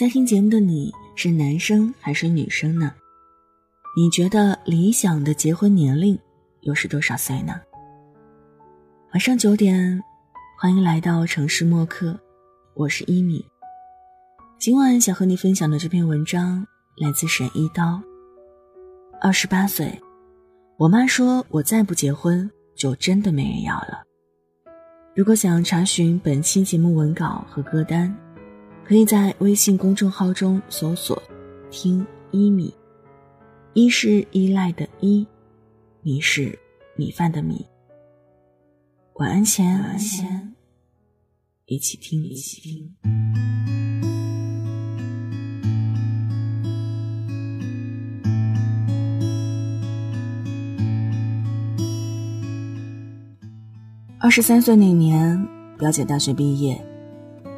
在听节目的你是男生还是女生呢？你觉得理想的结婚年龄又是多少岁呢？晚上九点，欢迎来到城市默客，我是一米。今晚想和你分享的这篇文章来自沈一刀。二十八岁，我妈说我再不结婚就真的没人要了。如果想查询本期节目文稿和歌单，可以在微信公众号中搜索“听一米”，一是依赖的依，米是米饭的米。晚安前，一起听，一起听。二十三岁那年，表姐大学毕业，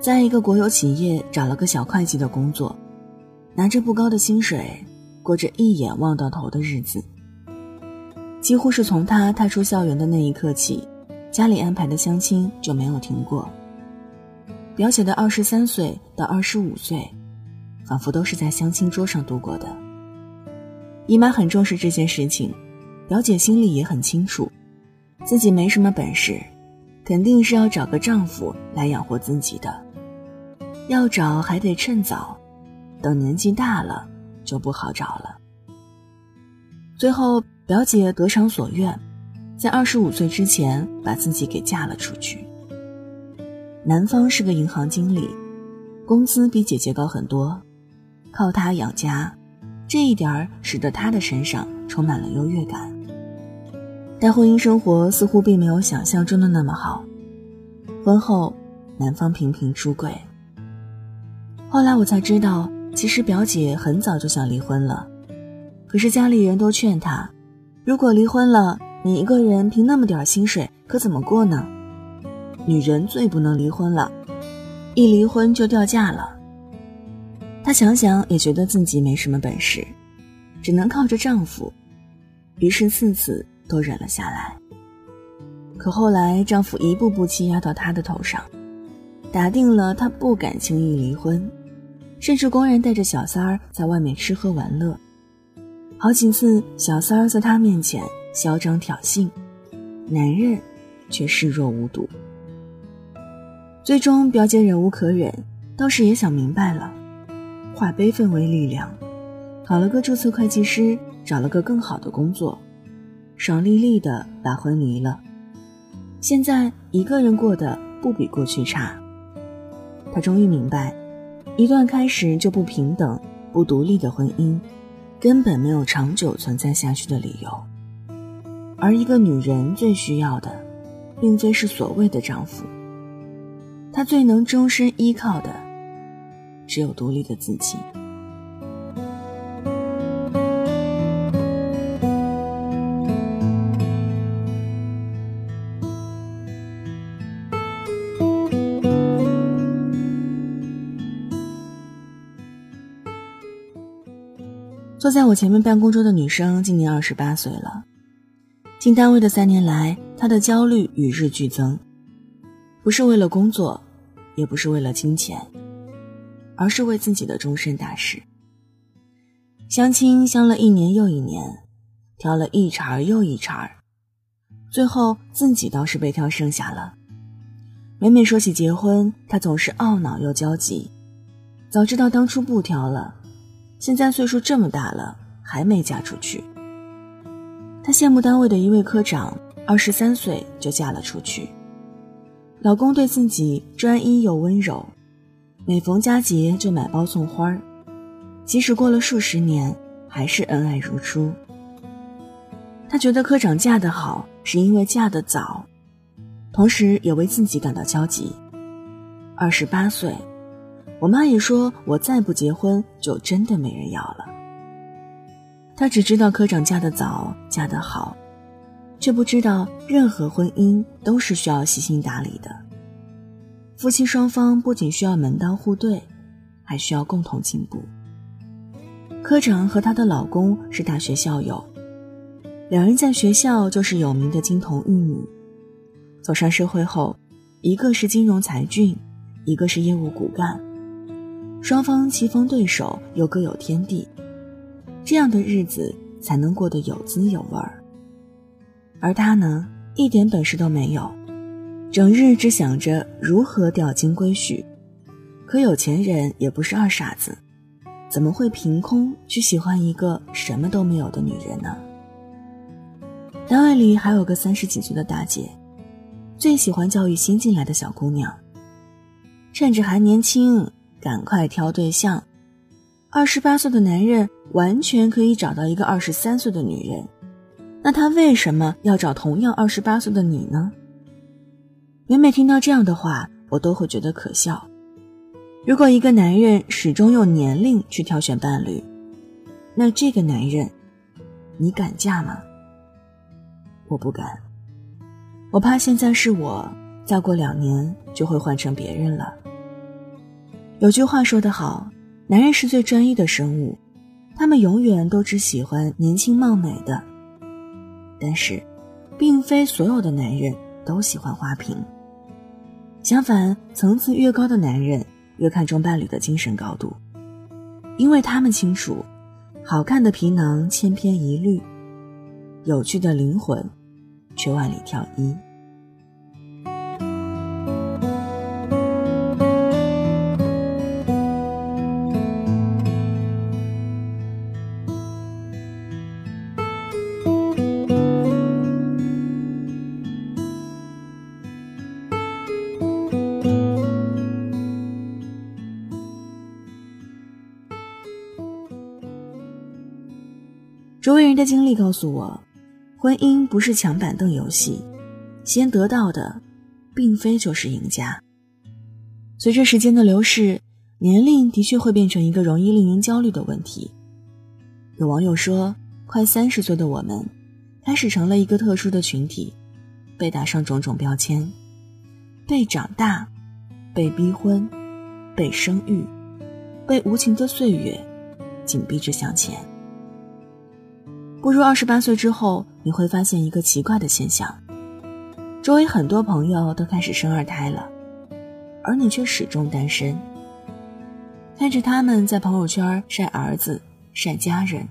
在一个国有企业找了个小会计的工作，拿着不高的薪水，过着一眼望到头的日子。几乎是从她踏出校园的那一刻起。家里安排的相亲就没有停过。表姐的二十三岁到二十五岁，仿佛都是在相亲桌上度过的。姨妈很重视这件事情，表姐心里也很清楚，自己没什么本事，肯定是要找个丈夫来养活自己的。要找还得趁早，等年纪大了就不好找了。最后，表姐得偿所愿。在二十五岁之前，把自己给嫁了出去。男方是个银行经理，工资比姐姐高很多，靠他养家，这一点儿使得他的身上充满了优越感。但婚姻生活似乎并没有想象中的那么好。婚后，男方频频出轨。后来我才知道，其实表姐很早就想离婚了，可是家里人都劝她，如果离婚了。你一个人凭那么点薪水，可怎么过呢？女人最不能离婚了，一离婚就掉价了。她想想也觉得自己没什么本事，只能靠着丈夫，于是次次都忍了下来。可后来丈夫一步步欺压到她的头上，打定了她不敢轻易离婚，甚至公然带着小三儿在外面吃喝玩乐。好几次，小三儿在他面前。嚣张挑衅，男人却视若无睹。最终，表姐忍无可忍，倒是也想明白了，化悲愤为力量，考了个注册会计师，找了个更好的工作，爽利利的把婚离了。现在一个人过得不比过去差。她终于明白，一段开始就不平等、不独立的婚姻，根本没有长久存在下去的理由。而一个女人最需要的，并非是所谓的丈夫，她最能终身依靠的，只有独立的自己。坐在我前面办公桌的女生今年二十八岁了。进单位的三年来，她的焦虑与日俱增，不是为了工作，也不是为了金钱，而是为自己的终身大事。相亲相了一年又一年，挑了一茬又一茬，最后自己倒是被挑剩下了。每每说起结婚，他总是懊恼又焦急。早知道当初不挑了，现在岁数这么大了，还没嫁出去。她羡慕单位的一位科长，二十三岁就嫁了出去。老公对自己专一又温柔，每逢佳节就买包送花儿，即使过了数十年，还是恩爱如初。她觉得科长嫁得好，是因为嫁得早，同时也为自己感到焦急。二十八岁，我妈也说我再不结婚，就真的没人要了。她只知道科长嫁得早，嫁得好，却不知道任何婚姻都是需要细心打理的。夫妻双方不仅需要门当户对，还需要共同进步。科长和她的老公是大学校友，两人在学校就是有名的金童玉女。走上社会后，一个是金融才俊，一个是业务骨干，双方棋逢对手又各有天地，这样的日子才能过得有滋有味儿。而他呢，一点本事都没有，整日只想着如何钓金龟婿。可有钱人也不是二傻子，怎么会凭空去喜欢一个什么都没有的女人呢？单位里还有个三十几岁的大姐，最喜欢教育新进来的小姑娘，趁着还年轻，赶快挑对象。二十八岁的男人完全可以找到一个二十三岁的女人，那他为什么要找同样二十八岁的你呢？每每听到这样的话，我都会觉得可笑。如果一个男人始终用年龄去挑选伴侣，那这个男人，你敢嫁吗？我不敢，我怕现在是我，再过两年就会换成别人了。有句话说得好，男人是最专一的生物，他们永远都只喜欢年轻貌美的。但是，并非所有的男人都喜欢花瓶。相反，层次越高的男人越看重伴侣的精神高度，因为他们清楚，好看的皮囊千篇一律，有趣的灵魂。却万里挑一。周围人的经历告诉我。婚姻不是抢板凳游戏，先得到的，并非就是赢家。随着时间的流逝，年龄的确会变成一个容易令人焦虑的问题。有网友说，快三十岁的我们，开始成了一个特殊的群体，被打上种种标签，被长大，被逼婚，被生育，被无情的岁月紧逼着向前。步入二十八岁之后。你会发现一个奇怪的现象：周围很多朋友都开始生二胎了，而你却始终单身。看着他们在朋友圈晒儿子、晒家人，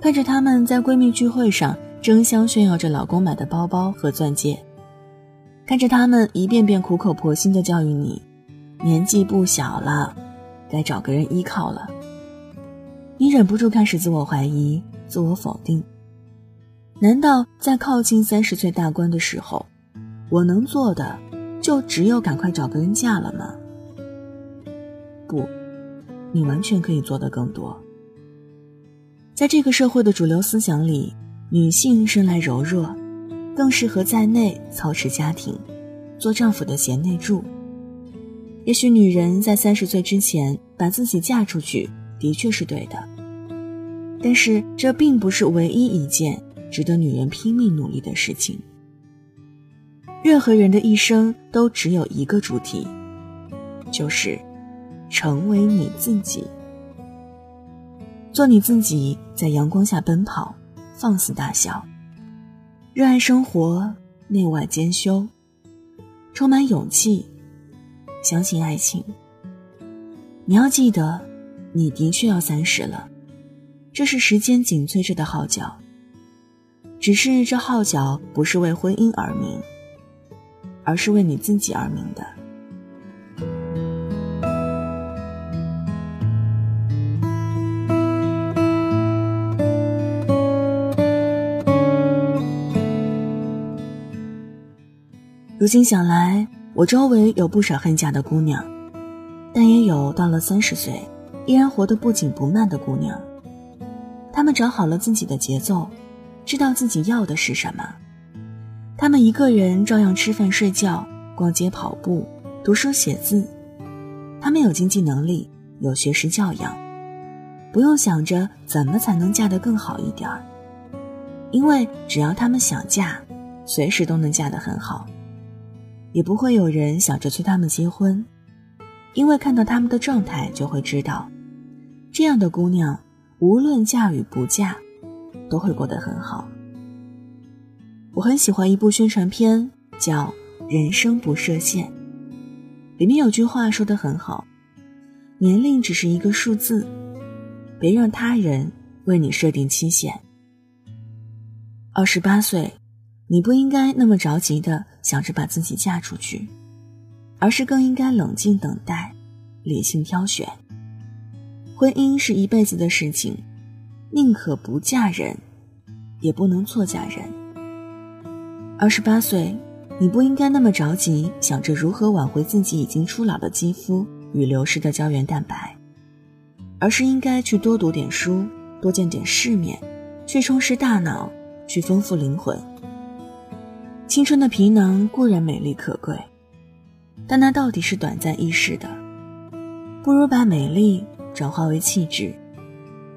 看着他们在闺蜜聚会上争相炫耀着老公买的包包和钻戒，看着他们一遍遍苦口婆心的教育你：年纪不小了，该找个人依靠了。你忍不住开始自我怀疑、自我否定。难道在靠近三十岁大关的时候，我能做的就只有赶快找个人嫁了吗？不，你完全可以做的更多。在这个社会的主流思想里，女性生来柔弱，更适合在内操持家庭，做丈夫的贤内助。也许女人在三十岁之前把自己嫁出去，的确是对的，但是这并不是唯一一件。值得女人拼命努力的事情。任何人的一生都只有一个主题，就是成为你自己，做你自己，在阳光下奔跑，放肆大笑，热爱生活，内外兼修，充满勇气，相信爱情。你要记得，你的确要三十了，这是时间紧催着的号角。只是这号角不是为婚姻而鸣，而是为你自己而鸣的。如今想来，我周围有不少恨嫁的姑娘，但也有到了三十岁依然活得不紧不慢的姑娘。他们找好了自己的节奏。知道自己要的是什么，他们一个人照样吃饭、睡觉、逛街、跑步、读书、写字。他们有经济能力，有学识教养，不用想着怎么才能嫁得更好一点儿，因为只要他们想嫁，随时都能嫁得很好，也不会有人想着催他们结婚，因为看到他们的状态就会知道，这样的姑娘无论嫁与不嫁。都会过得很好。我很喜欢一部宣传片，叫《人生不设限》，里面有句话说的很好：年龄只是一个数字，别让他人为你设定期限。二十八岁，你不应该那么着急的想着把自己嫁出去，而是更应该冷静等待，理性挑选。婚姻是一辈子的事情，宁可不嫁人，也不能错嫁人。二十八岁。你不应该那么着急，想着如何挽回自己已经初老的肌肤与流失的胶原蛋白，而是应该去多读点书，多见点世面，去充实大脑，去丰富灵魂。青春的皮囊固然美丽可贵，但那到底是短暂易逝的。不如把美丽转化为气质，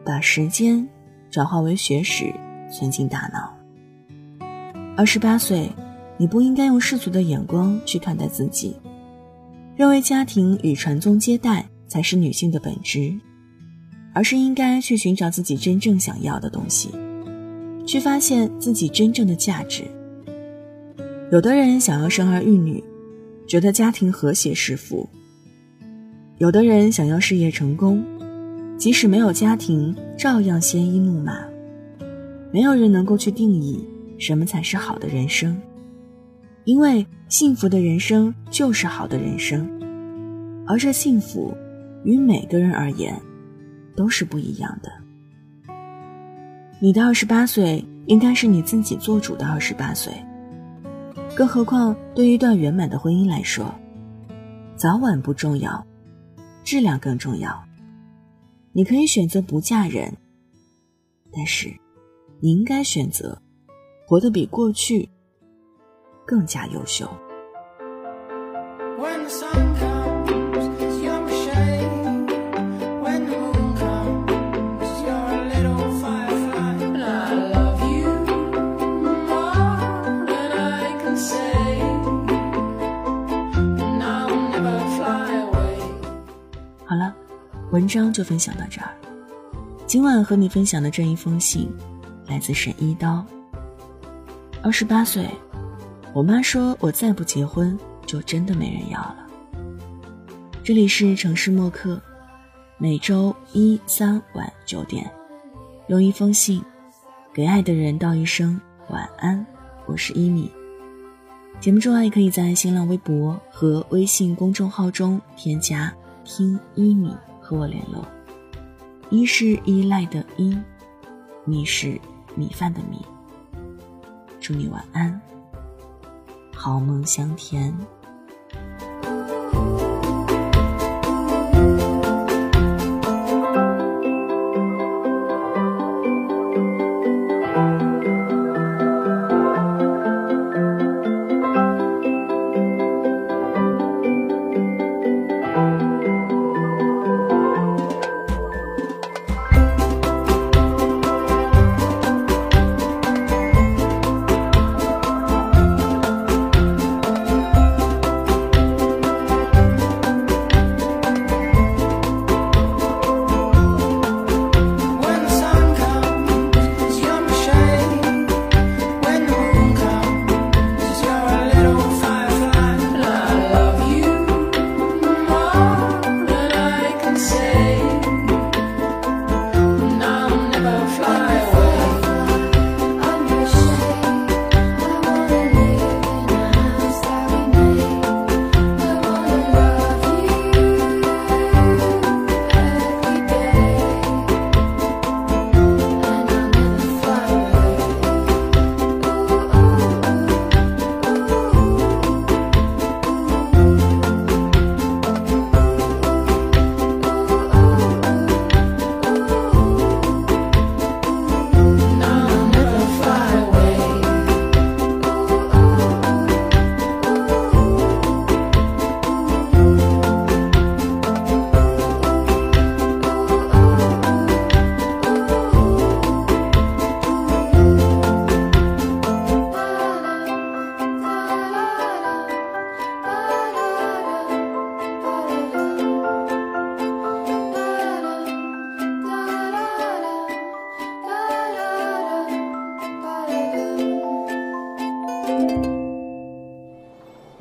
把时间转化为学识，存进大脑。二十八岁。你不应该用世俗的眼光去看待自己，认为家庭与传宗接代才是女性的本质，而是应该去寻找自己真正想要的东西，去发现自己真正的价值。有的人想要生儿育女，觉得家庭和谐是福；有的人想要事业成功，即使没有家庭，照样鲜衣怒马。没有人能够去定义什么才是好的人生。因为幸福的人生就是好的人生，而这幸福，于每个人而言，都是不一样的。你的二十八岁应该是你自己做主的二十八岁，更何况对于一段圆满的婚姻来说，早晚不重要，质量更重要。你可以选择不嫁人，但是，你应该选择活得比过去。更加优秀。文章就分享到这儿。今晚和你分享的这一封信，来自沈一刀。二十八岁。我妈说：“我再不结婚，就真的没人要了。”这里是城市默客，每周一、三晚九点，用一封信给爱的人道一声晚安。我是一米。节目之外，可以在新浪微博和微信公众号中添加“听一米”和我联络。一是依赖的依，米是米饭的米。祝你晚安。好梦香甜。